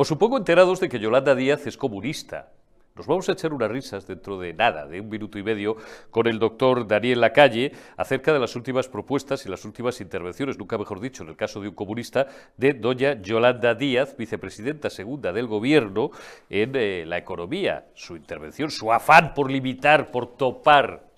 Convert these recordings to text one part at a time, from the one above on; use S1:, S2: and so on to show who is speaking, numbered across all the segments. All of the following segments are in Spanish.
S1: Os supongo enterados de que Yolanda Díaz es comunista. Nos vamos a echar unas risas dentro de nada, de un minuto y medio, con el doctor Daniel Lacalle acerca de las últimas propuestas y las últimas intervenciones, nunca mejor dicho, en el caso de un comunista, de doña Yolanda Díaz, vicepresidenta segunda del Gobierno en eh, la economía. Su intervención, su afán por limitar, por topar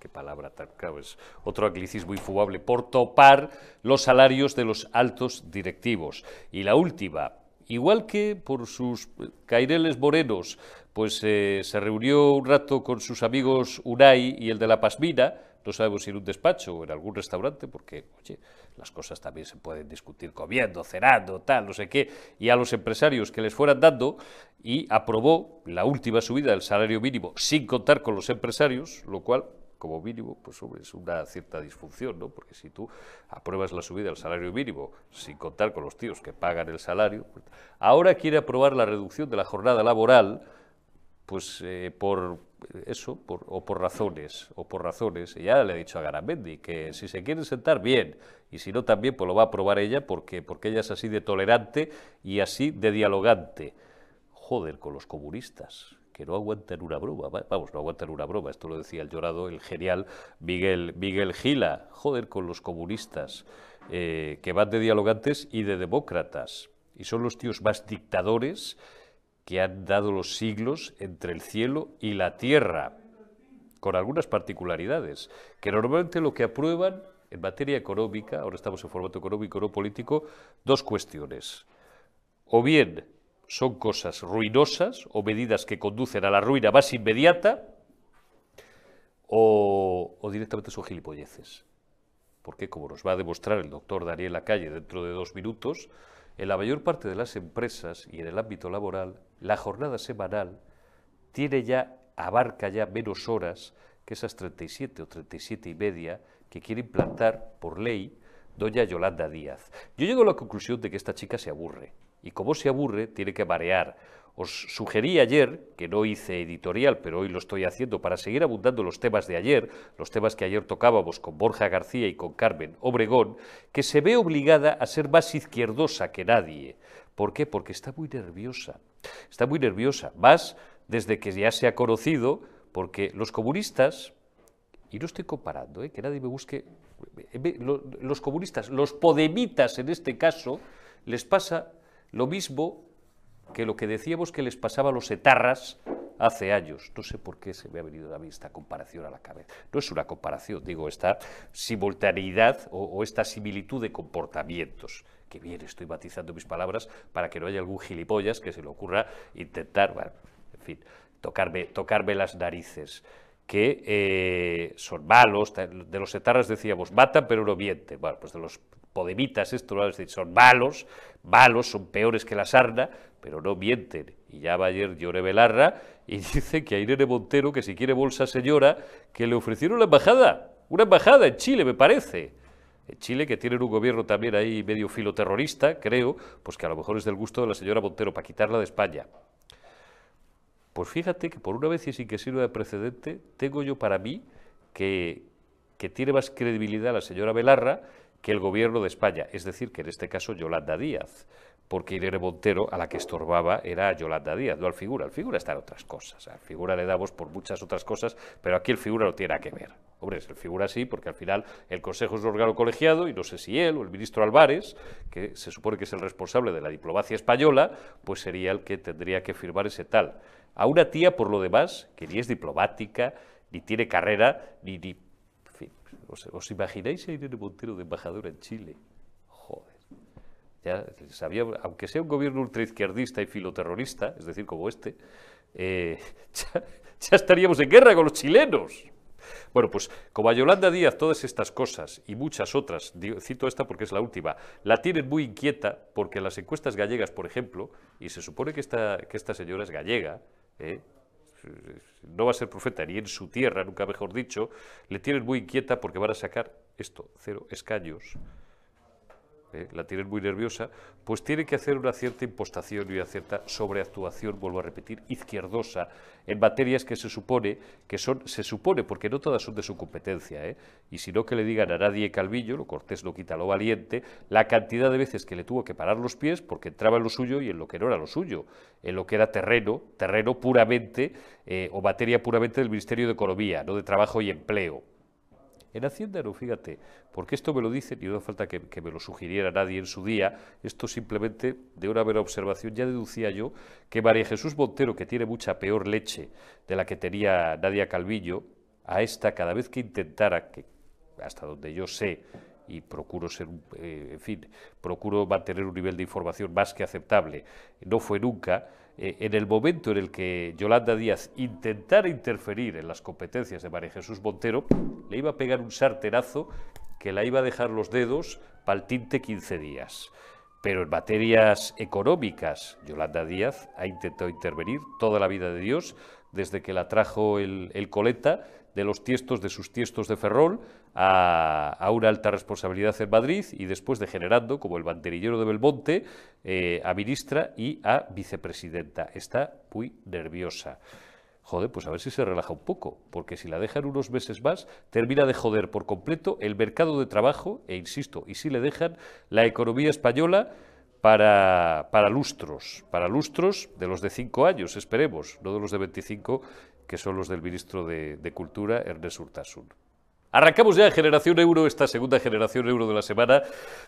S1: qué palabra tan claro, es otro anglicismo infumable, por topar los salarios de los altos directivos. Y la última, igual que por sus caireles morenos, pues eh, se reunió un rato con sus amigos Unai y el de la Pasmina, no sabemos si en un despacho o en algún restaurante, porque, oye, las cosas también se pueden discutir comiendo, cenando, tal, no sé qué, y a los empresarios que les fueran dando, y aprobó la última subida del salario mínimo sin contar con los empresarios, lo cual como mínimo, pues es una cierta disfunción, ¿no? Porque si tú apruebas la subida del salario mínimo sin contar con los tíos que pagan el salario, pues, ahora quiere aprobar la reducción de la jornada laboral, pues eh, por eso, o por razones, o por razones. Ya le he dicho a Garamendi que si se quieren sentar, bien, y si no también, pues lo va a aprobar ella, porque, porque ella es así de tolerante y así de dialogante. Joder con los comunistas que no aguantan una broma, vamos, no aguantan una broma, esto lo decía el llorado, el genial Miguel, Miguel Gila, joder con los comunistas, eh, que van de dialogantes y de demócratas, y son los tíos más dictadores que han dado los siglos entre el cielo y la tierra, con algunas particularidades, que normalmente lo que aprueban en materia económica, ahora estamos en formato económico, no político, dos cuestiones. O bien son cosas ruinosas o medidas que conducen a la ruina más inmediata o, directamente son gilipolleces. Porque, como nos va a demostrar el doctor Daniel Lacalle dentro de dos minutos, en la mayor parte de las empresas y en el ámbito laboral, la jornada semanal tiene ya, abarca ya menos horas que esas 37 o 37 y media que quiere implantar por ley doña Yolanda Díaz. Yo llego a la conclusión de que esta chica se aburre y como se aburre, tiene que marear. Os sugerí ayer, que no hice editorial, pero hoy lo estoy haciendo para seguir abundando los temas de ayer, los temas que ayer tocábamos con Borja García y con Carmen Obregón, que se ve obligada a ser más izquierdosa que nadie. ¿Por qué? Porque está muy nerviosa. Está muy nerviosa, más desde que ya se ha conocido, porque los comunistas, y no estoy comparando, ¿eh? que nadie me busque, los comunistas, los podemitas en este caso, les pasa lo mismo que lo que decíamos que les pasaba a los etarras hace años. No sé por qué se me ha venido a mí esta comparación a la cabeza. No es una comparación, digo, esta simultaneidad o, esta similitud de comportamientos. Que bien estoy matizando mis palabras para que no haya algún gilipollas que se le ocurra intentar, bueno, en fin, tocarme, tocarme las narices que eh, son malos, de los etarras decíamos, matan pero no mienten, bueno, pues de los podemitas, esto lo decir, son malos, malos, son peores que la sarna, pero no mienten. Y ya va ayer Llore Belarra y dice que a Irene Montero, que si quiere bolsa señora, que le ofrecieron la embajada, una embajada en Chile, me parece. En Chile, que tienen un gobierno también ahí medio filoterrorista, creo, pues que a lo mejor es del gusto de la señora Montero para quitarla de España. Pues fíjate que por una vez y sin que sirva de precedente, tengo yo para mí que, que tiene más credibilidad la señora Belarra que el gobierno de España, es decir, que en este caso Yolanda Díaz, porque Irene Montero a la que estorbaba era Yolanda Díaz, no al figura. El figura está en otras cosas. Al figura le damos por muchas otras cosas, pero aquí el figura no tiene nada que ver. Hombre, el figura sí, porque al final el Consejo es un órgano colegiado y no sé si él o el ministro Álvarez, que se supone que es el responsable de la diplomacia española, pues sería el que tendría que firmar ese tal. A una tía, por lo demás, que ni es diplomática, ni tiene carrera, ni, ni ¿Os, imagináis a Irene Montero de embajadora en Chile? Ya sabía, aunque sea un gobierno ultraizquierdista y filoterrorista, es decir, como este, eh, ya, estaríamos en guerra con los chilenos. Bueno, pues como a Yolanda Díaz todas estas cosas y muchas otras, cito esta porque es la última, la tienen muy inquieta porque las encuestas gallegas, por ejemplo, y se supone que esta, que esta señora es gallega, ¿eh? no va a ser profeta ni en su tierra, nunca mejor dicho, le tienen muy inquieta porque van a sacar esto, cero escaños. Eh, la tienen muy nerviosa, pues tiene que hacer una cierta impostación y una cierta sobreactuación, vuelvo a repetir, izquierdosa, en materias que se supone que son, se supone, porque no todas son de su competencia, ¿eh? y si no que le digan a nadie Calvillo, lo cortés no quita lo valiente, la cantidad de veces que le tuvo que parar los pies porque entraba en lo suyo y en lo que no era lo suyo, en lo que era terreno, terreno puramente, eh, o materia puramente del Ministerio de Economía, no de Trabajo y Empleo. En Hacienda no, fíjate, porque esto me lo dicen y no hace falta que, me lo sugiriera nadie en su día, esto simplemente de una mera observación ya deducía yo que María Jesús Montero, que tiene mucha peor leche de la que tenía Nadia Calvillo, a esta cada vez que intentara, que hasta donde yo sé, y procuro ser, eh, en fin, procuro mantener un nivel de información más que aceptable, no fue nunca, eh, en el momento en el que Yolanda Díaz intentara interferir en las competencias de María Jesús Montero, le iba a pegar un sarterazo que la iba a dejar los dedos para el tinte 15 días. Pero en materias económicas, Yolanda Díaz ha intentado intervenir toda la vida de Dios, desde que la trajo el, coleta de los tiestos de sus tiestos de Ferrol a, una alta responsabilidad en Madrid y después degenerando, como el banderillero de Belmonte, eh, a ministra y a vicepresidenta. Está muy nerviosa. Joder, pues a ver si se relaja un poco, porque si la dejan unos meses más, termina de joder por completo el mercado de trabajo, e insisto, y si le dejan la economía española para, lustros, para lustros de los de cinco años, esperemos, no de los de 25, que son los del ministro de, Cultura, Ernest Urtasun. Arrancamos ya en Generación Euro, esta segunda Generación Euro de la semana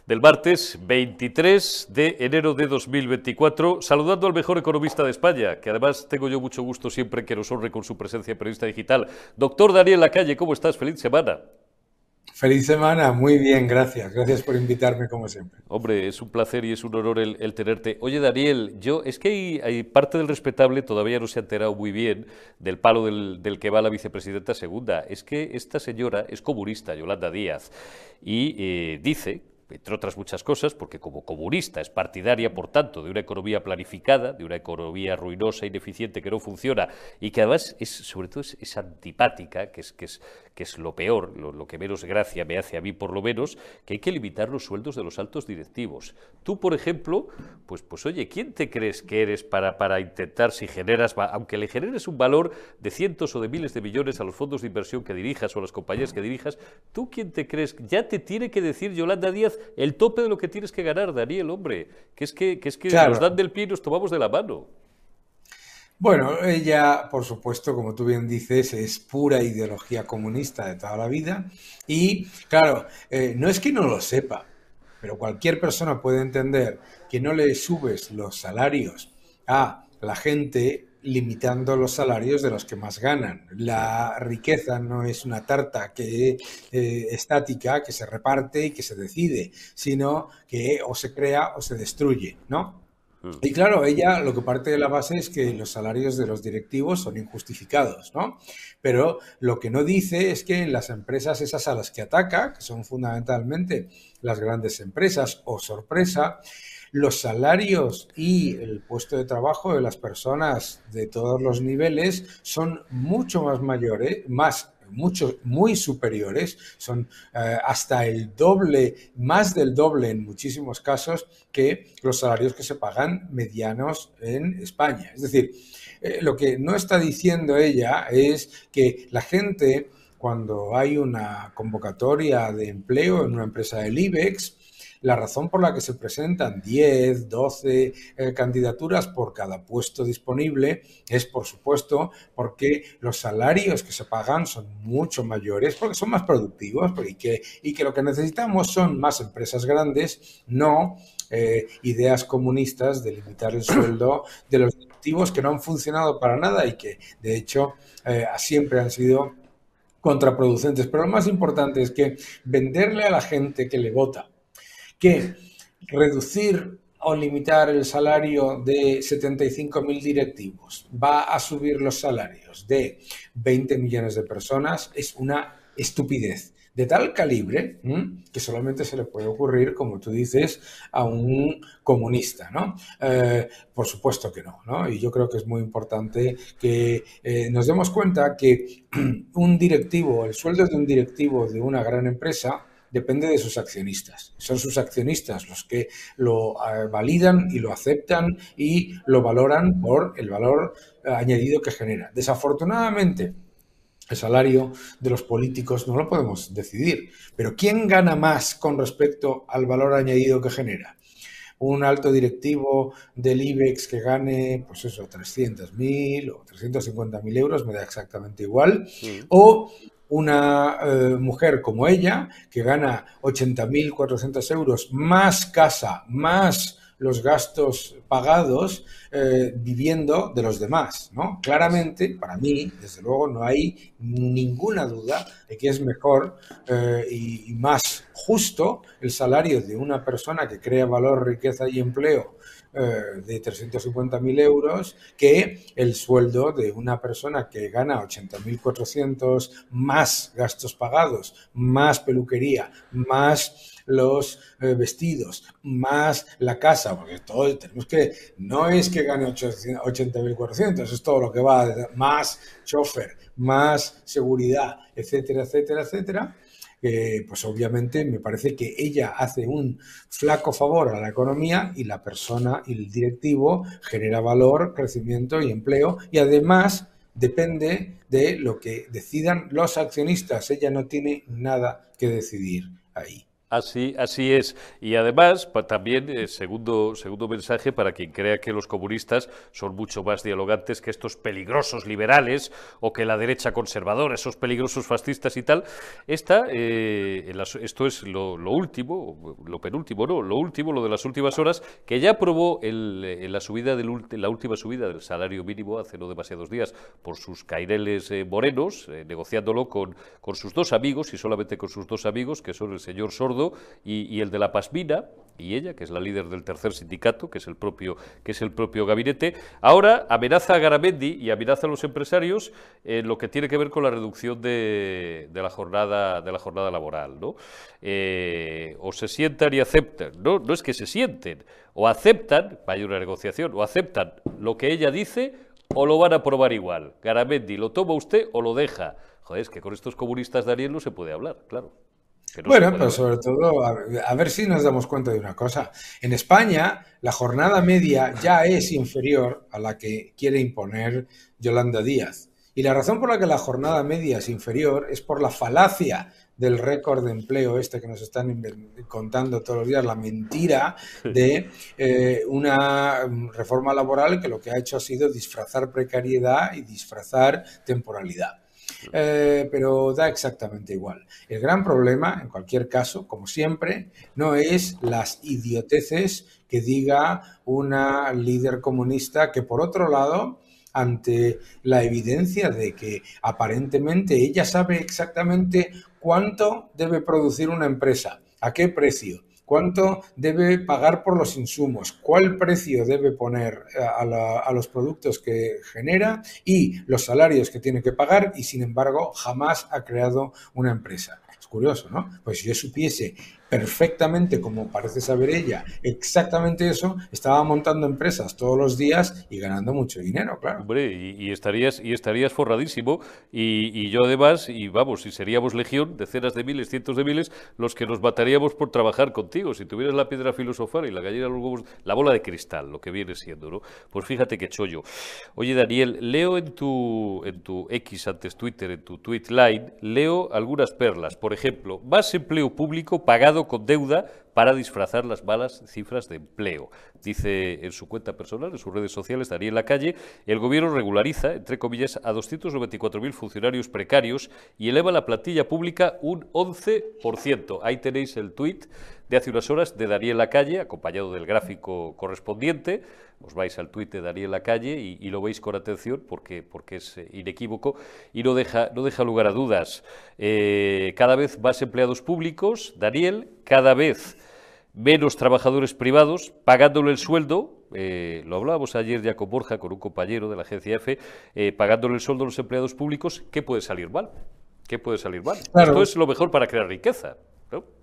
S1: del martes 23 de enero de 2024, saludando al mejor economista de España, que además tengo yo mucho gusto siempre que nos honre con su presencia en Periodista Digital. Doctor Daniel Lacalle, ¿cómo estás? Feliz semana.
S2: Feliz semana, muy bien, gracias. Gracias por invitarme como siempre.
S1: Hombre, es un placer y es un honor el, tenerte. Oye, Daniel, yo es que hay, parte del respetable todavía no se ha enterado muy bien del palo del, que va la vicepresidenta segunda. Es que esta señora es comunista, Yolanda Díaz, y eh, dice entre otras muchas cosas, porque como comunista es partidaria, por tanto, de una economía planificada, de una economía ruinosa, ineficiente, que no funciona y que además es, sobre todo, es, antipática, que es, que es, que es lo peor, lo, que menos gracia me hace a mí por lo menos, que hay que limitar los sueldos de los altos directivos. Tú, por ejemplo, pues, pues oye, ¿quién te crees que eres para, para intentar, si generas, aunque le generes un valor de cientos o de miles de millones a los fondos de inversión que dirijas o a las compañías que dirijas, tú quién te crees, ya te tiene que decir Yolanda Díaz el tope de lo que tienes que ganar, Daniel, hombre, que es que, es que nos dan del pie y nos tomamos de la mano.
S2: Bueno, ella, por supuesto, como tú bien dices, es pura ideología comunista de toda la vida y, claro, eh, no es que no lo sepa, pero cualquier persona puede entender que no le subes los salarios a la gente limitando los salarios de los que más ganan. La riqueza no es una tarta que eh, estática que se reparte y que se decide, sino que o se crea o se destruye, ¿no? Mm. Y claro, ella lo que parte de la base es que los salarios de los directivos son injustificados, ¿no? Pero lo que no dice es que en las empresas esas a las que ataca, que son fundamentalmente las grandes empresas o sorpresa, los salarios y el puesto de trabajo de las personas de todos los niveles son mucho más mayores, más mucho, muy superiores, son eh, hasta el doble, más del doble en muchísimos casos que los salarios que se pagan medianos en España. Es decir, eh, lo que no está diciendo ella es que la gente, cuando hay una convocatoria de empleo en una empresa del IBEX, la razón por la que se presentan 10, 12 eh, candidaturas por cada puesto disponible es, por supuesto, porque los salarios que se pagan son mucho mayores, porque son más productivos y, que, lo que necesitamos son más empresas grandes, no eh, ideas comunistas de limitar el sueldo de los directivos que no han funcionado para nada y que, de hecho, eh, siempre han sido contraproducentes. Pero lo más importante es que venderle a la gente que le vota que reducir o limitar el salario de 75.000 directivos va a subir los salarios de 20 millones de personas es una estupidez de tal calibre que solamente se le puede ocurrir, como tú dices, a un comunista, ¿no? Eh, por supuesto que no, ¿no? Y yo creo que es muy importante que eh, nos demos cuenta que un directivo, el sueldo de un directivo de una gran empresa, depende de sus accionistas. Son sus accionistas los que lo eh, validan y lo aceptan y lo valoran por el valor eh, añadido que genera. Desafortunadamente, el salario de los políticos no lo podemos decidir, pero ¿quién gana más con respecto al valor añadido que genera? un alto directivo del IBEX que gane, pues eso, 300.000 o 350.000 euros, me da exactamente igual, o una eh, mujer como ella que gana 80.400 euros más casa, más los gastos pagados eh, viviendo de los demás, ¿no? Claramente, para mí, desde luego, no hay ninguna duda de que es mejor eh, y, más justo el salario de una persona que crea valor, riqueza y empleo eh, de 350.000 euros que el sueldo de una persona que gana 80.400 más gastos pagados, más peluquería, más los eh, vestidos, más la casa, porque todo tenemos que, no es que gane 80.400, es todo lo que va, más chofer, más seguridad, etcétera, etcétera, etcétera. Pues obviamente me parece que ella hace un flaco favor a la economía y la persona y el directivo genera valor, crecimiento y empleo y además depende de lo que decidan los accionistas. Ella no tiene nada que decidir ahí.
S1: Así, así es. Y además, también, eh, segundo, segundo mensaje para quien crea que los comunistas son mucho más dialogantes que estos peligrosos liberales o que la derecha conservadora, esos peligrosos fascistas y tal. Esta, eh, esto es lo, último, lo penúltimo, no, lo último, lo de las últimas horas, que ya aprobó el, eh, la, subida del, la última subida del salario mínimo hace no demasiados días por sus caireles morenos, negociándolo con, con sus dos amigos y solamente con sus dos amigos, que son el señor Sordo y, el de la Pasmina, y ella, que es la líder del tercer sindicato, que es el propio, que es el propio gabinete, ahora amenaza a Garamendi y amenaza a los empresarios en lo que tiene que ver con la reducción de, la, jornada, de la jornada laboral. ¿no? Eh, o se sientan y aceptan, ¿no? no es que se sienten, o aceptan, hay una negociación, o aceptan lo que ella dice o lo van a aprobar igual. Garamendi, ¿lo toma usted o lo deja? Joder, es que con estos comunistas de Ariel no se puede hablar, claro
S2: bueno, pero sobre todo, a, ver si nos damos cuenta de una cosa. En España, la jornada media ya es inferior a la que quiere imponer Yolanda Díaz. Y la razón por la que la jornada media es inferior es por la falacia del récord de empleo este que nos están contando todos los días, la mentira de eh, una reforma laboral que lo que ha hecho ha sido disfrazar precariedad y disfrazar temporalidad. Eh, pero da exactamente igual. El gran problema, en cualquier caso, como siempre, no es las idioteces que diga una líder comunista que, por otro lado, ante la evidencia de que aparentemente ella sabe exactamente cuánto debe producir una empresa, a qué precio, cuánto debe pagar por los insumos, cuál precio debe poner eh, a, los productos que genera y los salarios que tiene que pagar y sin embargo jamás ha creado una empresa. Es curioso, ¿no? Pues si yo supiese perfectamente, como parece saber ella, exactamente eso, estaba montando empresas todos los días y ganando mucho dinero, claro.
S1: Hombre, y, estarías, y estarías forradísimo, y, yo además, y vamos, si seríamos legión, decenas de miles, cientos de miles, los que nos mataríamos por trabajar contigo. Si tuvieras la piedra filosofal y la gallina los huevos, la bola de cristal, lo que viene siendo, ¿no? Pues fíjate qué chollo. Oye, Daniel, leo en tu, en tu X, antes Twitter, en tu tweet line, leo algunas perlas. Por ejemplo, más empleo público pagado con deuda para disfrazar las malas cifras de empleo. Dice en su cuenta personal, en sus redes sociales, Daniel Lacalle, el gobierno regulariza, entre comillas, a 294.000 funcionarios precarios y eleva la plantilla pública un 11%. Ahí tenéis el tuit de hace unas horas de Daniel Lacalle, acompañado del gráfico correspondiente. Os vais al tuit de Daniel Lacalle y, y lo veis con atención porque, porque es eh, inequívoco y no deja, no deja lugar a dudas. Eh, cada vez más empleados públicos, Daniel, cada vez menos trabajadores privados pagándole el sueldo. Eh, lo hablábamos ayer ya con Borja, con un compañero de la agencia F, pagándole el sueldo a los empleados públicos, ¿qué puede salir mal? ¿Qué puede salir mal? Esto es lo mejor para crear riqueza.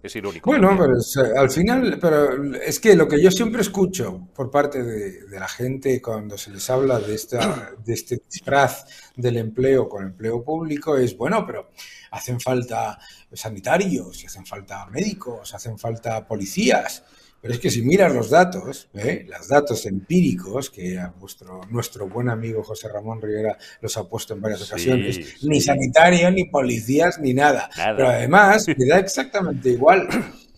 S1: Es irónico.
S2: Bueno, pero al final, pero es que lo que yo siempre escucho por parte de, la gente cuando se les habla de, esta, de este disfraz del empleo con empleo público es, bueno, pero hacen falta sanitarios, hacen falta médicos, hacen falta policías. Pero es que si miras los datos, ¿eh? los datos empíricos que vuestro, nuestro buen amigo José Ramón Rivera los ha puesto en varias ocasiones, ni sanitarios, ni policías, ni nada. Pero además me da exactamente igual,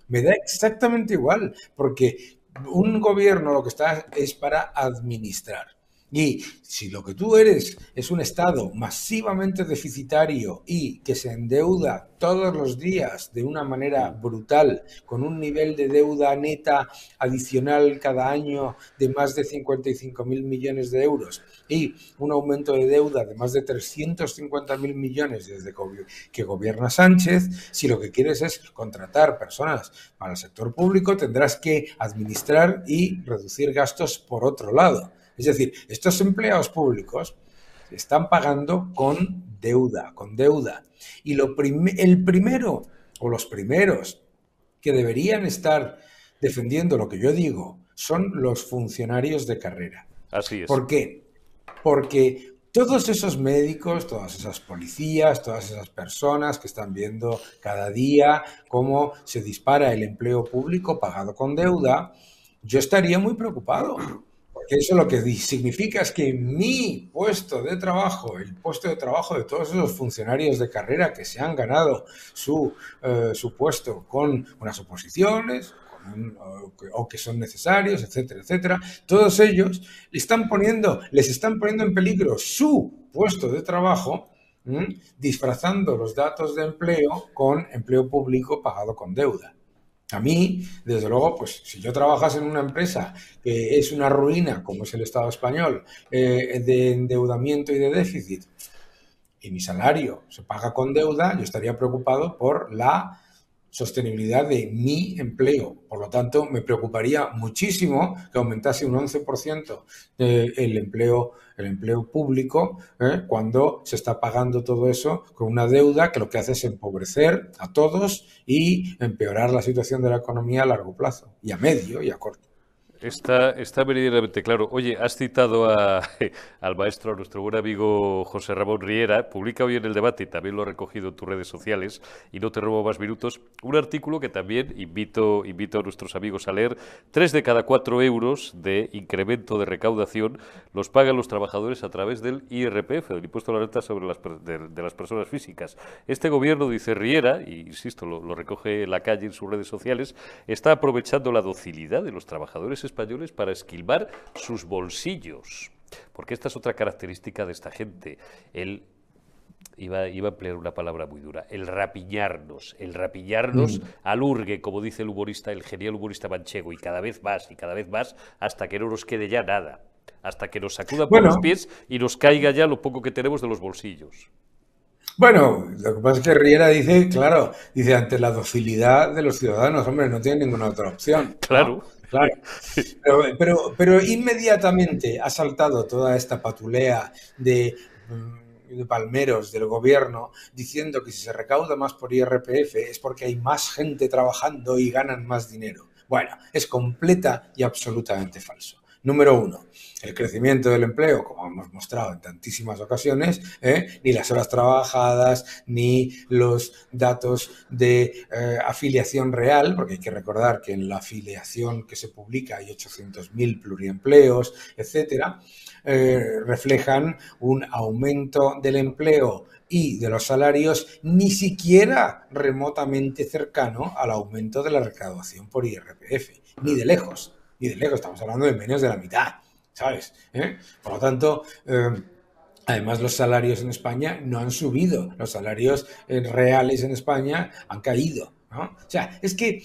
S2: me da exactamente igual, porque un gobierno lo que está es para administrar. Y si lo que tú eres es un Estado masivamente deficitario y que se endeuda todos los días de una manera brutal, con un nivel de deuda neta adicional cada año de más de 55 mil millones de euros y un aumento de deuda de más de 350 mil millones desde que gobierna Sánchez, si lo que quieres es contratar personas para el sector público, tendrás que administrar y reducir gastos por otro lado. Es decir, estos empleados públicos están pagando con deuda, con deuda. Y lo el primero o los primeros que deberían estar defendiendo lo que yo digo son los funcionarios de carrera.
S1: Así es.
S2: ¿Por qué? Porque todos esos médicos, todas esas policías, todas esas personas que están viendo cada día cómo se dispara el empleo público pagado con deuda, yo estaría muy preocupado eso lo que significa es que mi puesto de trabajo, el puesto de trabajo de todos esos funcionarios de carrera que se han ganado su, eh, su puesto con unas oposiciones, o que son necesarios, etcétera, etcétera, todos ellos están poniendo, les están poniendo en peligro su puesto de trabajo, disfrazando los datos de empleo con empleo público pagado con deuda. A mí, desde luego, pues si yo trabajase en una empresa que es una ruina, como es el Estado español, eh, de endeudamiento y de déficit, y mi salario se paga con deuda, yo estaría preocupado por la sostenibilidad de mi empleo. Por lo tanto, me preocuparía muchísimo que aumentase un 11% el empleo, el empleo público ¿eh? cuando se está pagando todo eso con una deuda que lo que hace es empobrecer a todos y empeorar la situación de la economía a largo plazo, y a medio y a corto.
S1: Está, está claro. Oye, has citado al maestro, a nuestro buen amigo José Ramón Riera, publica hoy en el debate, también lo ha recogido en tus redes sociales, y no te robo más minutos, un artículo que también invito, a nuestros amigos a leer. Tres de cada cuatro euros de incremento de recaudación los pagan los trabajadores a través del IRPF, del impuesto a la renta sobre las, de, las personas físicas. Este gobierno, dice Riera, y insisto, lo, lo recoge la calle en sus redes sociales, está aprovechando la docilidad de los trabajadores españoles para esquilmar sus bolsillos. Porque esta es otra característica de esta gente. El Iba, iba, a emplear una palabra muy dura, el rapiñarnos, el rapiñarnos mm. al urgue, como dice el humorista, el genial humorista manchego, y cada vez más, y cada vez más, hasta que no nos quede ya nada, hasta que nos sacuda por los pies y nos caiga ya lo poco que tenemos de los bolsillos.
S2: Bueno, lo que pasa es que Riera dice, claro, dice, ante la docilidad de los ciudadanos, hombre, no tiene ninguna otra opción.
S1: Claro.
S2: Claro. Pero, pero, inmediatamente ha saltado toda esta patulea de, mm, de, palmeros del gobierno diciendo que si se recauda más por IRPF es porque hay más gente trabajando y ganan más dinero. Bueno, es completa y absolutamente falso. Número uno, el crecimiento del empleo, como hemos mostrado en tantísimas ocasiones, ¿eh? ni las horas trabajadas, ni los datos de eh, afiliación real, porque hay que recordar que en la afiliación que se publica hay 800.000 pluriempleos, etcétera, eh, reflejan un aumento del empleo y de los salarios ni siquiera remotamente cercano al aumento de la recaudación por IRPF, ni de lejos y de lejos, estamos hablando de menos de la mitad, ¿sabes? ¿Eh? Por lo tanto, eh, además los salarios en España no han subido, los salarios eh, reales en España han caído. ¿No? O sea, es que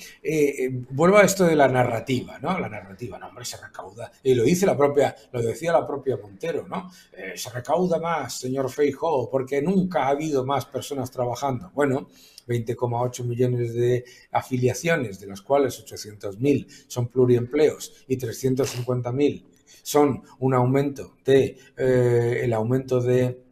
S2: vuelvo a esto de la narrativa, ¿no? La narrativa, no, hombre, se recauda. Y lo dice la propia, lo decía la propia Montero, ¿no? se recauda más, señor Feijóo, porque nunca ha habido más personas trabajando. Bueno, 20,8 millones de afiliaciones, de las cuales 800.000 son pluriempleos y 350.000 son un aumento de eh, el aumento de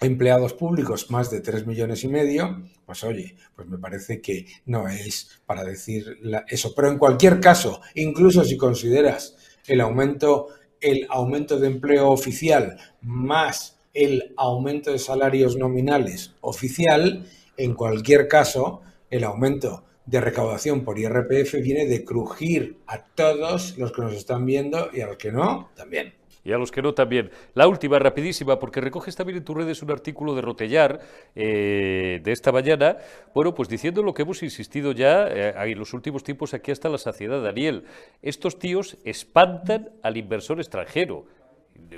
S2: empleados públicos más de 3 millones y medio, pues oye, pues me parece que no es para decir eso. Pero en cualquier caso, incluso si consideras el aumento, el aumento de empleo oficial más el aumento de salarios nominales oficial, en cualquier caso, el aumento de recaudación por IRPF viene de crujir a todos los que nos están viendo y a los que no, también
S1: y a los que no también. La última, rapidísima, porque recoges también en tus redes un artículo de Rotellar eh, de esta mañana, bueno, pues diciendo lo que hemos insistido ya eh, en los últimos tiempos aquí hasta la saciedad, Daniel. Estos tíos espantan al inversor extranjero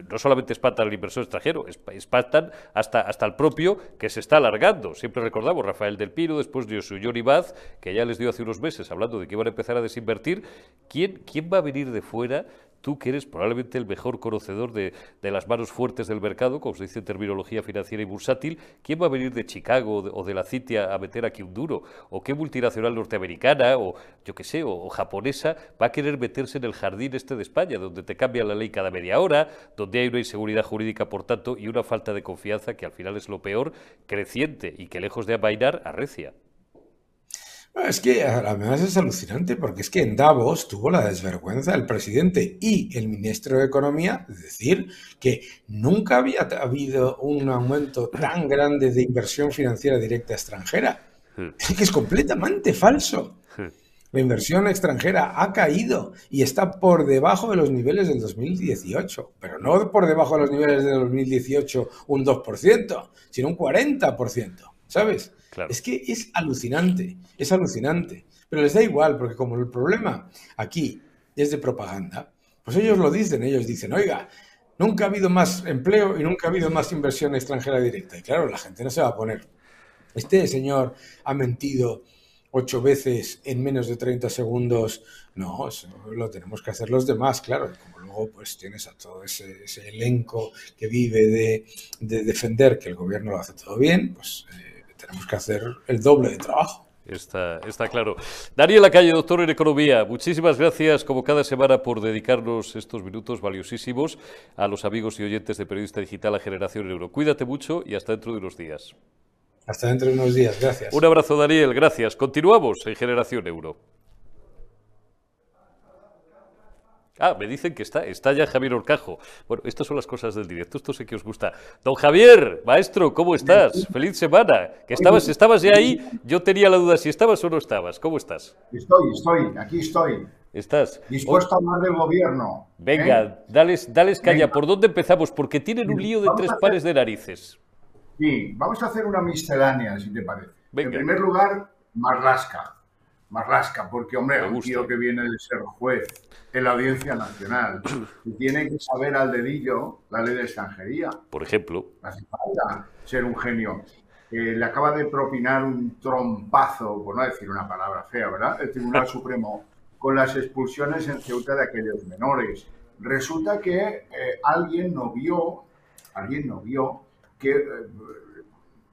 S1: no solamente espantan al inversor extranjero, espantan hasta, hasta el propio que se está alargando. Siempre recordamos Rafael del Pino, después de Johnny Baz, que ya les dio hace unos meses hablando de que iban a empezar a desinvertir. ¿Quién, quién va a venir de fuera tú que eres probablemente el mejor conocedor de, las manos fuertes del mercado, como se dice en terminología financiera y bursátil, ¿quién va a venir de Chicago o de la Citia a meter aquí un duro? ¿O qué multinacional norteamericana o yo qué sé, o, japonesa va a querer meterse en el jardín este de España, donde te cambia la ley cada media hora, donde hay una inseguridad jurídica, por tanto, y una falta de confianza que al final es lo peor, creciente y que lejos de amainar, arrecia?
S2: Es que además es alucinante porque es que en Davos tuvo la desvergüenza el presidente y el ministro de Economía de decir que nunca había habido un aumento tan grande de inversión financiera directa extranjera. Hmm. Es que es completamente falso. Hmm. La inversión extranjera ha caído y está por debajo de los niveles del 2018, pero no por debajo de los niveles del 2018 un 2%, sino un 40%, ¿sabes? Es que es alucinante, es alucinante. Pero les da igual, porque como el problema aquí es de propaganda, pues ellos lo dicen, ellos dicen, oiga, nunca ha habido más empleo y nunca ha habido más inversión extranjera directa. Y claro, la gente no se va a poner. Este señor ha mentido ocho veces en menos de 30 segundos. No, eso lo tenemos que hacer los demás, claro. como luego pues tienes a todo ese, elenco que vive de, defender que el gobierno lo hace todo bien, pues... Eh, tenemos que hacer el doble de trabajo.
S1: Está, está claro. Daniel Lacalle, doctor en Economía, muchísimas gracias como cada semana por dedicarnos estos minutos valiosísimos a los amigos y oyentes de Periodista Digital a Generación Euro. Cuídate mucho y hasta dentro de unos días.
S2: Hasta dentro de unos días, gracias.
S1: Un abrazo, Daniel, gracias. Continuamos en Generación Euro. Ah, me dicen que está, está ya Javier Orcajo. Bueno, estas son las cosas del directo, esto sé que os gusta. Don Javier, maestro, ¿cómo estás? Feliz semana. Que estabas, estabas ya ahí, yo tenía la duda si estabas o no estabas. ¿Cómo estás?
S3: Estoy, estoy, aquí estoy.
S1: ¿Estás?
S3: Dispuesto a hablar del gobierno.
S1: Venga, ¿eh? dales, dales caña. ¿Por dónde empezamos? Porque tienen un lío de tres pares de narices.
S3: Sí, vamos a hacer una miscelánea, si te parece. En primer lugar, Marlasca. Marlasca, porque, hombre, un tío que viene de ser juez en la Audiencia Nacional y tiene que saber al dedillo la ley de extranjería.
S1: Por ejemplo.
S3: Hace falta ser un genio. Eh, le acaba de propinar un trompazo, por no decir una palabra fea, ¿verdad? El Tribunal Supremo con las expulsiones en Ceuta de aquellos menores. Resulta que eh, alguien no vio, alguien no vio que eh,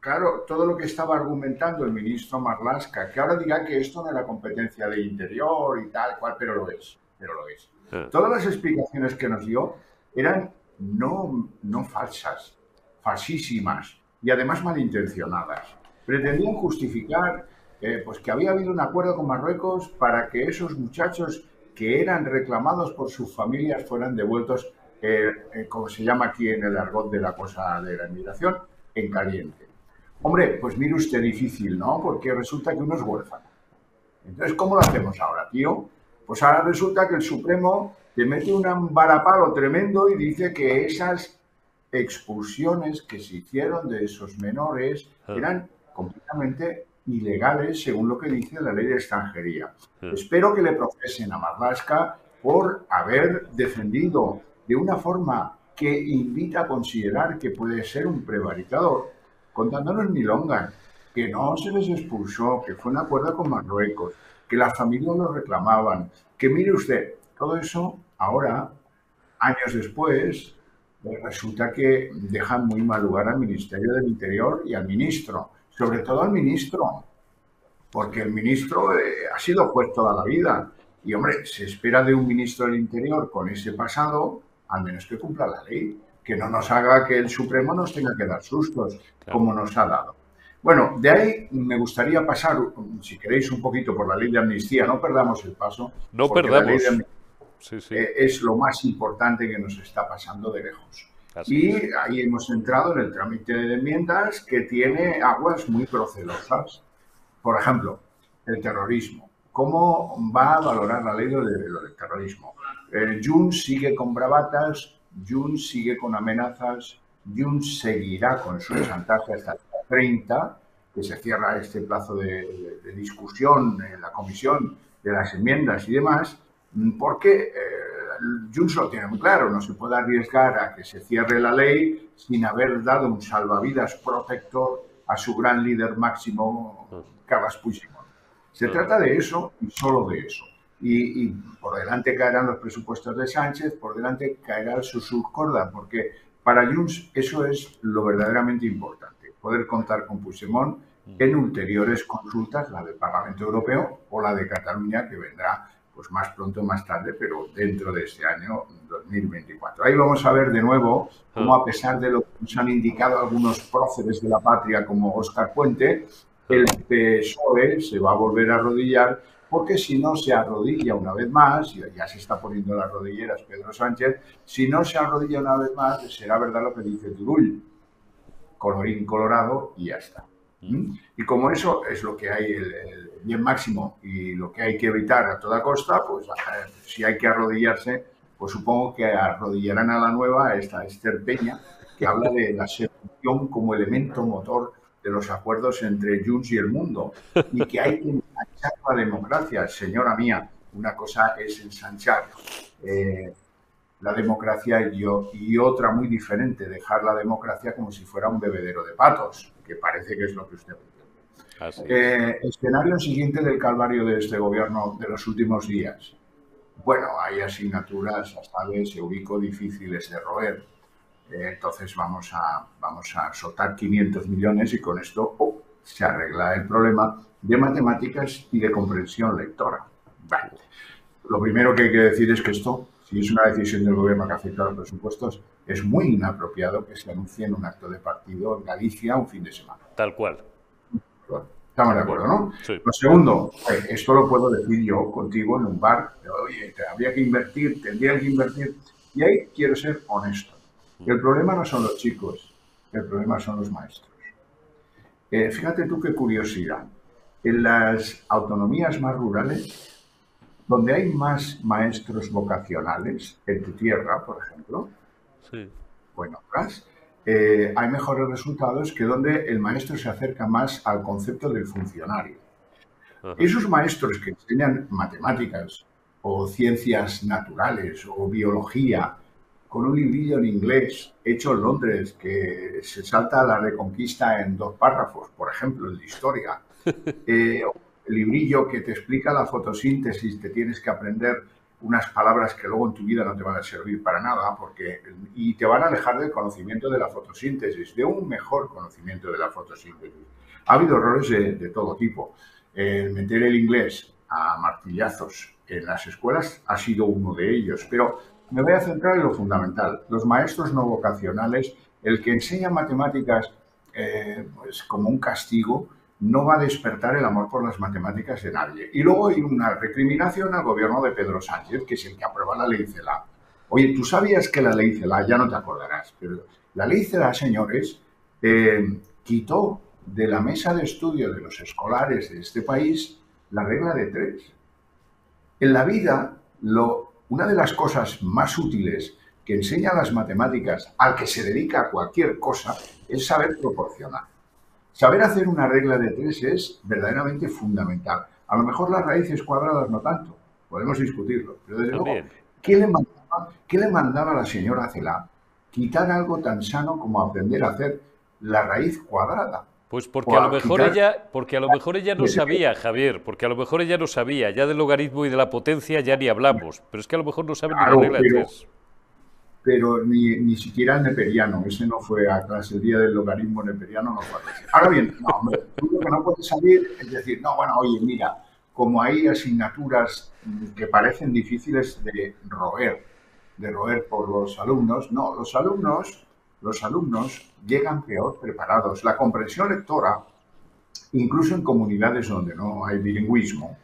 S3: claro, todo lo que estaba argumentando el ministro Marlaska, que ahora diga que esto no era competencia de interior y tal cual, pero lo es, pero lo es. Todas las explicaciones que nos dio eran no, no falsas, falsísimas y además malintencionadas. Pretendían justificar eh, pues que había habido un acuerdo con Marruecos para que esos muchachos que eran reclamados por sus familias fueran devueltos, eh, eh, como se llama aquí en el argot de la cosa de la inmigración, en caliente. Hombre, pues mire usted difícil, ¿no? Porque resulta que uno es huérfano. Entonces, ¿cómo lo hacemos ahora, tío? Pues ahora resulta que el Supremo te mete un ambarapalo tremendo y dice que esas expulsiones que se hicieron de esos menores ah. eran completamente ilegales según lo que dice la ley de extranjería. Ah. Espero que le procesen a Marlaska por haber defendido de una forma que invita a considerar que puede ser un prevaricador contándonos milongas, que no se les expulsó, que fue un acuerdo con Marruecos, que las familias lo reclamaban, que mire usted, todo eso ahora, años después, resulta que dejan muy mal lugar al Ministerio del Interior y al ministro, sobre todo al ministro, porque el ministro eh, ha sido juez toda la vida. Y hombre, se espera de un ministro del Interior con ese pasado, al menos que cumpla la ley que no nos haga que el Supremo nos tenga que dar sustos, como nos ha dado. Bueno, de ahí me gustaría pasar, si queréis, un poquito por la ley de amnistía. No perdamos el paso.
S1: No perdamos.
S3: Eh, es lo más importante que nos está pasando de lejos. y ahí hemos entrado en el trámite de enmiendas que tiene aguas muy procelosas. Por ejemplo, el terrorismo. ¿Cómo va a valorar la ley del terrorismo? Eh, Junts sigue con bravatas, Junts sigue con amenazas, Junts seguirá con su chantaje hasta el 30, que se cierra este plazo de, discusión en la comisión de las enmiendas y demás, porque eh, Junts lo tiene muy claro, no se puede arriesgar a que se cierre la ley sin haber dado un salvavidas protector a su gran líder máximo, Carles Puigdemont. Se trata de eso y solo de eso. Y, por delante caerán los presupuestos de Sánchez, por delante caerá el Susur-Corda, porque para Junts eso es lo verdaderamente importante, poder contar con Puigdemont en ulteriores consultas, la del Parlamento Europeo o la de Cataluña, que vendrá pues más pronto más tarde, pero dentro de este año 2024. Ahí vamos a ver de nuevo cómo a pesar de lo que nos han indicado algunos próceres de la patria como Óscar Puente, el PSOE se va a volver a arrodillar porque si no se arrodilla una vez más, y ya se está poniendo las rodilleras Pedro Sánchez, si no se arrodilla una vez más, será verdad lo que dice Turull, colorín colorado y ya está. ¿Mm? Y como eso es lo que hay, el, bien máximo y lo que hay que evitar a toda costa, pues si hay que arrodillarse, pues supongo que arrodillarán a la nueva, a esta Esther Peña, que habla de la seducción como elemento motor de los acuerdos entre Junts y el mundo y que hay que ensanchar la democracia. Señora mía, una cosa es ensanchar eh, la democracia y, y otra muy diferente, dejar la democracia como si fuera un bebedero de patos, que parece que es lo que usted pretende. Eh, escenario siguiente del calvario de este gobierno de los últimos días. Bueno, hay asignaturas, hasta vez se ubico difíciles de roer entonces vamos a, vamos a soltar 500 millones y con esto oh, se arregla el problema de matemáticas y de comprensión lectora. Lo primero que hay que decir es que esto, si es una decisión del gobierno que afecta a los presupuestos, es muy inapropiado que se anuncie en un acto de partido en Galicia un fin de semana.
S1: Tal cual.
S3: Estamos de acuerdo, ¿no? Lo segundo, eh, esto lo puedo decir yo contigo en un bar. Oye, habría que invertir, tendría que invertir. Y ahí quiero ser honesto. El problema no son los chicos, el problema son los maestros. Eh, fíjate tú qué curiosidad. En las autonomías más rurales, donde hay más maestros vocacionales, en tu tierra, por ejemplo, sí. bueno, eh, hay mejores resultados que donde el maestro se acerca más al concepto del funcionario. Esos maestros que enseñan matemáticas o ciencias naturales o biología con un librillo en inglés hecho en Londres que se salta a la reconquista en dos párrafos, por ejemplo, el de historia. Eh, el librillo que te explica la fotosíntesis, te tienes que aprender unas palabras que luego en tu vida no te van a servir para nada porque y te van a alejar del conocimiento de la fotosíntesis, de un mejor conocimiento de la fotosíntesis. Ha habido errores de, todo tipo. El meter el inglés a martillazos en las escuelas ha sido uno de ellos, pero me voy a centrar en lo fundamental. Los maestros no vocacionales, el que enseña matemáticas eh, pues como un castigo, no va a despertar el amor por las matemáticas de nadie. Y luego hay una recriminación al gobierno de Pedro Sánchez, que es el que aprueba la ley CELA. Oye, tú sabías que la ley CELA, ya no te acordarás, pero la ley CELA, señores, eh, quitó de la mesa de estudio de los escolares de este país la regla de tres. En la vida, lo una de las cosas más útiles que enseña las matemáticas al que se dedica a cualquier cosa es saber proporcionar. Saber hacer una regla de tres es verdaderamente fundamental. A lo mejor las raíces cuadradas no tanto, podemos discutirlo, pero desde luego, ¿qué le, mandaba, ¿qué le mandaba la señora Celá? Quitar algo tan sano como aprender a hacer la raíz cuadrada.
S1: Pues porque a lo mejor ella, porque a lo mejor ella no sabía, Javier, porque a lo mejor ella no sabía, ya del logaritmo y de la potencia ya ni hablamos, pero es que a lo mejor no sabe ni la regla de tres.
S3: Pero ni, ni, siquiera el neperiano, ese no fue a clase, el día del logaritmo neperiano no fue a clase. Ahora bien, no, hombre, lo que no puede salir es decir, no, bueno, oye, mira, como hay asignaturas que parecen difíciles de roer, de roer por los alumnos. No, los alumnos, los alumnos llegan peor preparados. La comprensión lectora, incluso en comunidades donde no hay bilingüismo,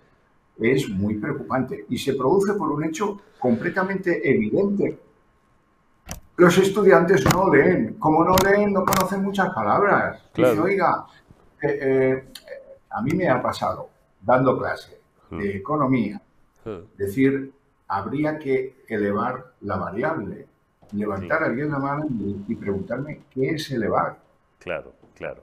S3: es muy preocupante y se produce por un hecho completamente evidente. Los estudiantes no leen. Como no leen, no conocen muchas palabras. Dice, oiga, eh, eh, a mí me ha pasado, dando clase de hmm. economía, hmm. decir, habría que elevar la variable, levantar alguien la mano y, preguntarme qué es elevar.
S1: Claro, claro.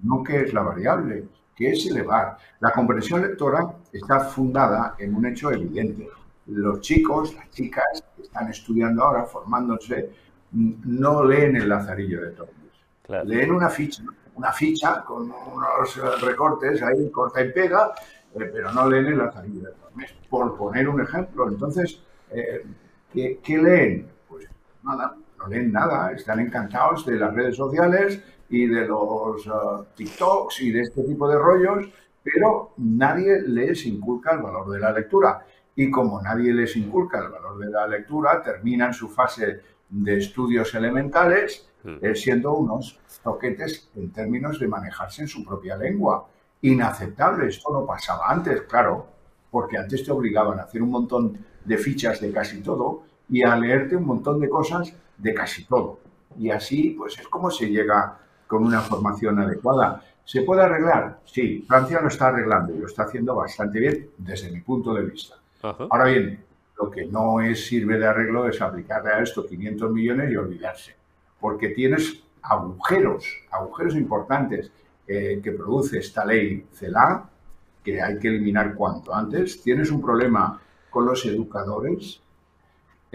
S3: No qué es la variable, qué es elevar. La comprensión lectora está fundada en un hecho evidente. Los chicos, las chicas que están estudiando ahora, formándose, no leen el Lazarillo de Tormes. Leen una ficha, una ficha con unos recortes ahí, corta y pega, eh, pero no leen el Lazarillo de Tormes, por poner un ejemplo. Entonces, eh, ¿qué, leen? Nada, no leen nada, están encantados de las redes sociales y de los uh, TikToks y de este tipo de rollos, pero nadie les inculca el valor de la lectura. Y como nadie les inculca el valor de la lectura, terminan su fase de estudios elementales hmm. eh, siendo unos toquetes en términos de manejarse en su propia lengua. Inaceptable, esto no pasaba antes, claro, porque antes te obligaban a hacer un montón de fichas de casi todo y a leerte un montón de cosas de casi todo. Y así, pues es como se llega con una formación adecuada. ¿Se puede arreglar? Sí, Francia lo está arreglando y lo está haciendo bastante bien desde mi punto de vista. Ahora bien, lo que no es, sirve de arreglo es aplicarle a esto 500 millones y olvidarse, porque tienes agujeros, agujeros importantes eh, que produce esta ley CELA, que hay que eliminar cuanto antes. Tienes un problema con los educadores.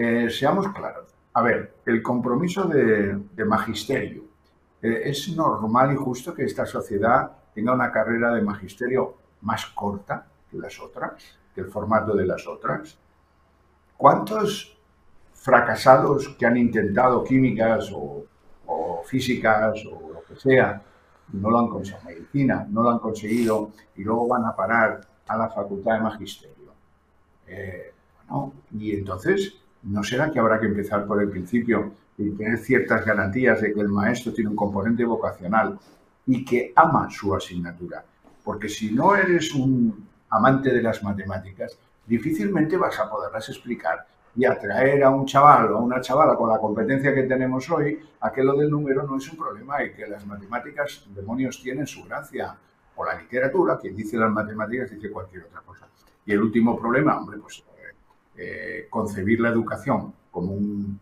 S3: Eh, seamos claros. A ver, el compromiso de, magisterio. Eh, ¿Es normal y justo que esta sociedad tenga una carrera de magisterio más corta que las otras, que el formato de las otras? ¿Cuántos fracasados que han intentado químicas o, físicas o lo que sea, no lo han conseguido, medicina, no lo han conseguido y luego van a parar a la facultad de magisterio? Eh, y entonces, ¿no será que habrá que empezar por el principio y tener ciertas garantías de que el maestro tiene un componente vocacional y que ama su asignatura? Porque si no eres un amante de las matemáticas, difícilmente vas a poderlas explicar y atraer a un chaval o a una chavala con la competencia que tenemos hoy a que lo del número no es un problema y que las matemáticas, demonios, tienen su gracia. O la literatura, quien dice las matemáticas dice cualquier otra cosa. Y el último problema, hombre, pues eh, concebir la educación como un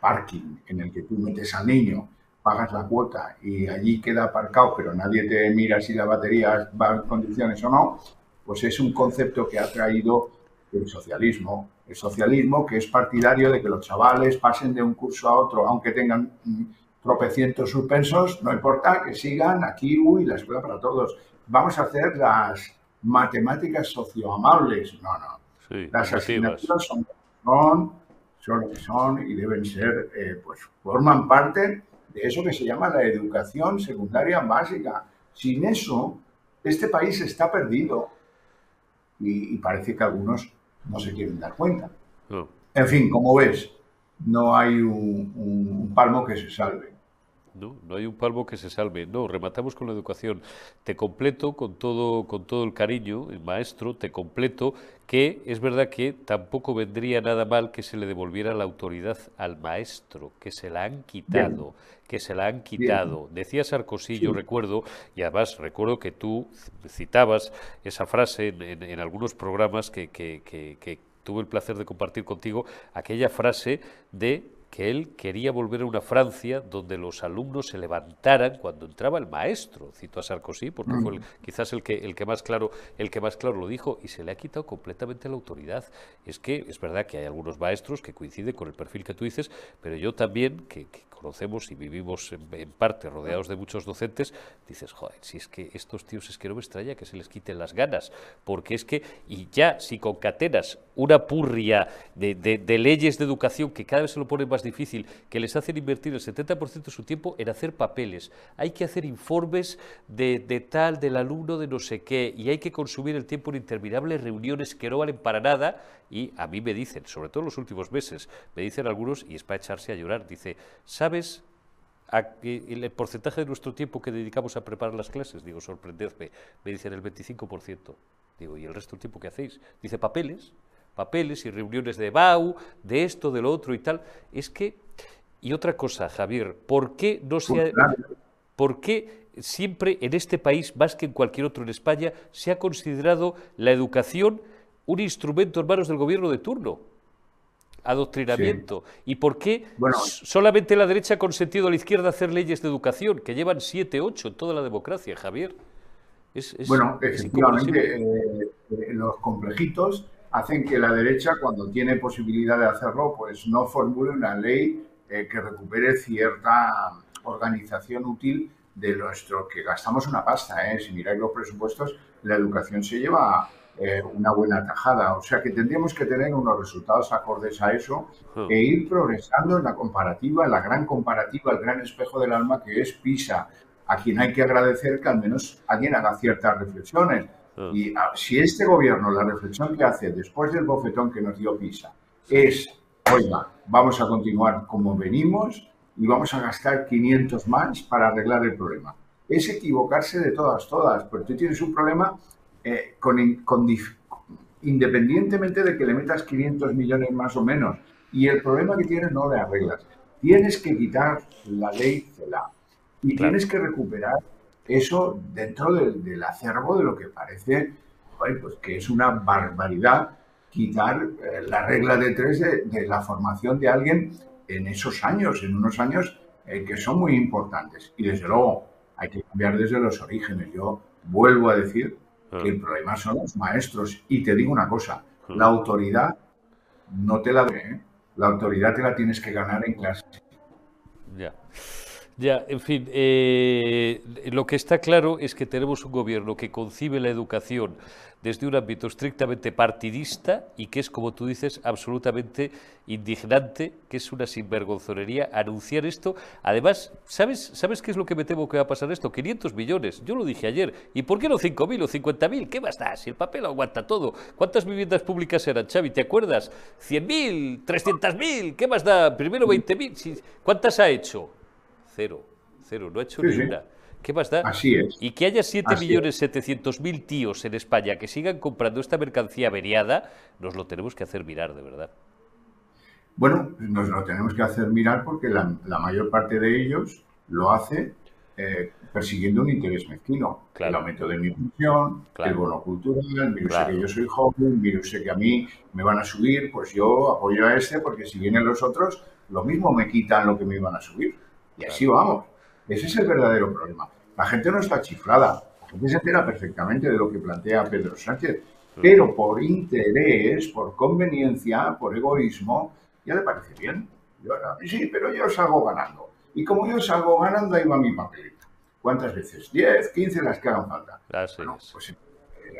S3: parking en el que tú metes al niño, pagas la cuota y allí queda aparcado, pero nadie te mira si la batería va en condiciones o no, pues es un concepto que ha traído el socialismo. El socialismo que es partidario de que los chavales pasen de un curso a otro, aunque tengan mm, tropecientos suspensos, no importa, que sigan aquí, uy, la escuela para todos. Vamos a hacer las matemáticas socioamables. No, no. Las asignaturas son, son, lo que son y deben ser, eh, pues forman parte de eso que se llama la educación secundaria básica. Sin eso, este país está perdido. y parece que algunos no se quieren dar cuenta. En fin, como ves, no hay un, palmo que se salve.
S1: No, no hay un palmo que se salve. No, rematamos con la educación. Te completo con todo, con todo el cariño, el maestro, te completo que es verdad que tampoco vendría nada mal que se le devolviera la autoridad al maestro, que se la han quitado, que se la han quitado. Decía Sarkozy, yo recuerdo, y además recuerdo que tú citabas esa frase en, algunos programas que, que tuve el placer de compartir contigo, aquella frase de que él quería volver a una Francia donde los alumnos se levantaran cuando entraba el maestro. Cito a Sarkozy porque fue mm. quizás el que, el, que más claro, el que más claro lo dijo y se le ha quitado completamente la autoridad. Es que es verdad que hay algunos maestros que coinciden con el perfil que tú dices, pero yo también, que, conocemos y vivimos en, parte rodeados de muchos docentes, dices, joder, si es que estos tíos es que no me extraña que se les quiten las ganas, porque es que, y ya si concatenas una purria de, de leyes de educación que cada vez se lo ponen más más difícil, que les hacen invertir el 70% de su tiempo en hacer papeles. Hay que hacer informes de, tal, del alumno, de no sé qué, y hay que consumir el tiempo en interminables reuniones que no valen para nada. Y a mí me dicen, sobre todo en los últimos meses, me dicen algunos, y es para echarse a llorar, dice, ¿sabes el porcentaje de nuestro tiempo que dedicamos a preparar las clases? Digo, sorprendedme. Me dicen el 25%. Digo, ¿y el resto del tiempo qué hacéis? Dice, papeles, papeles y reuniones de BAU, de esto, de lo otro y tal. Es que, y otra cosa, Javier, ¿por qué no se ha, ¿por qué siempre en este país, más que en cualquier otro en España, se ha considerado la educación un instrumento en manos del gobierno de turno? adoctrinamiento. ¿Y por qué solamente la derecha ha consentido a la izquierda hacer leyes de educación, que llevan siete, ocho en toda la democracia, Javier?
S3: bueno, efectivamente, eh, eh, los complejitos hacen que la derecha, cuando tiene posibilidad de hacerlo, pues no formule una ley eh, que recupere cierta organización útil de nuestro que gastamos una pasta. Si miráis los presupuestos, la educación se lleva eh, una buena tajada. O sea que tendríamos que tener unos resultados acordes a eso e ir progresando en la comparativa, en la gran comparativa, el gran espejo del alma que es PISA, a quien hay que agradecer que al menos alguien haga ciertas reflexiones. Y ah, si este gobierno, la reflexión que hace después del bofetón que nos dio PISA, es, oiga, vamos a continuar como venimos y vamos a gastar 500 más para arreglar el problema. Es equivocarse de todas, todas, porque tú tienes un problema eh, con, independientemente de que le metas 500 millones más o menos, y el problema que tienes no le arreglas. Tienes que quitar la ley CELA y tienes que recuperar eso dentro del, acervo de lo que parece pues que es una barbaridad quitar eh, la regla de tres de, la formación de alguien en esos años, en unos años eh, que son muy importantes. Y desde luego hay que cambiar desde los orígenes. Yo vuelvo a decir el problema son los maestros. Y te digo una cosa, la autoridad no te la dé, ¿eh? la autoridad te la tienes que ganar en clase.
S1: Ya. Ya, en fin, eh, lo que está claro es que tenemos un gobierno que concibe la educación desde un ámbito estrictamente partidista y que es, como tú dices, absolutamente indignante, que es una sinvergonzonería anunciar esto. Además, ¿sabes, ¿sabes qué es lo que me temo que va a pasar esto? 500 millones, yo lo dije ayer. ¿Y por qué no 5.000 o 50.000? ¿Qué más da? Si el papel aguanta todo. ¿Cuántas viviendas públicas eran, Xavi? ¿Te acuerdas? ¿100.000? ¿300.000? ¿Qué más da? Primero 20.000. ¿Cuántas ha hecho? Cero, cero, no ha hecho ni una. ¿Qué más da?
S3: Así es.
S1: Y que haya 7.700.000 tíos en España que sigan comprando esta mercancía averiada, nos lo tenemos que hacer mirar, de verdad.
S3: Bueno, nos lo tenemos que hacer mirar porque la, mayor parte de ellos lo hace eh, persiguiendo un interés mezquino. El aumento de mi pensión, el bono cultural, mire sé que yo soy joven, mire sé que a mí me van a subir, pues yo apoyo a ese porque si vienen los otros, lo mismo me quitan lo que me iban a subir. Y así vamos. Ese es el verdadero problema. La gente no está chiflada. La gente se entera perfectamente de lo que plantea Pedro Sánchez. Pero por interés, por conveniencia, por egoísmo, ya le parece bien. Yo, sí, pero yo salgo ganando. Y como yo salgo ganando, ahí va mi papelito. ¿Cuántas veces? ¿10, 15 las que hagan falta? pues eh,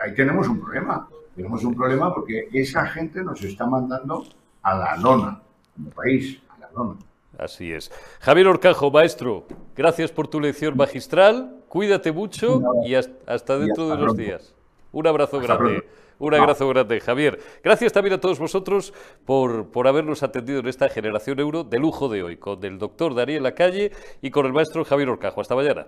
S3: ahí tenemos un problema. Tenemos un problema porque esa gente nos está mandando a la lona, como país, a la lona.
S1: Así es. Javier Orcajo, maestro, gracias por tu lección magistral, cuídate mucho y hasta dentro de unos días. Un abrazo grande. Un abrazo grande, Javier. Gracias también a todos vosotros por, por habernos atendido en esta generación euro de lujo de hoy, con el doctor Daniel Lacalle y con el maestro Javier Orcajo. Hasta mañana.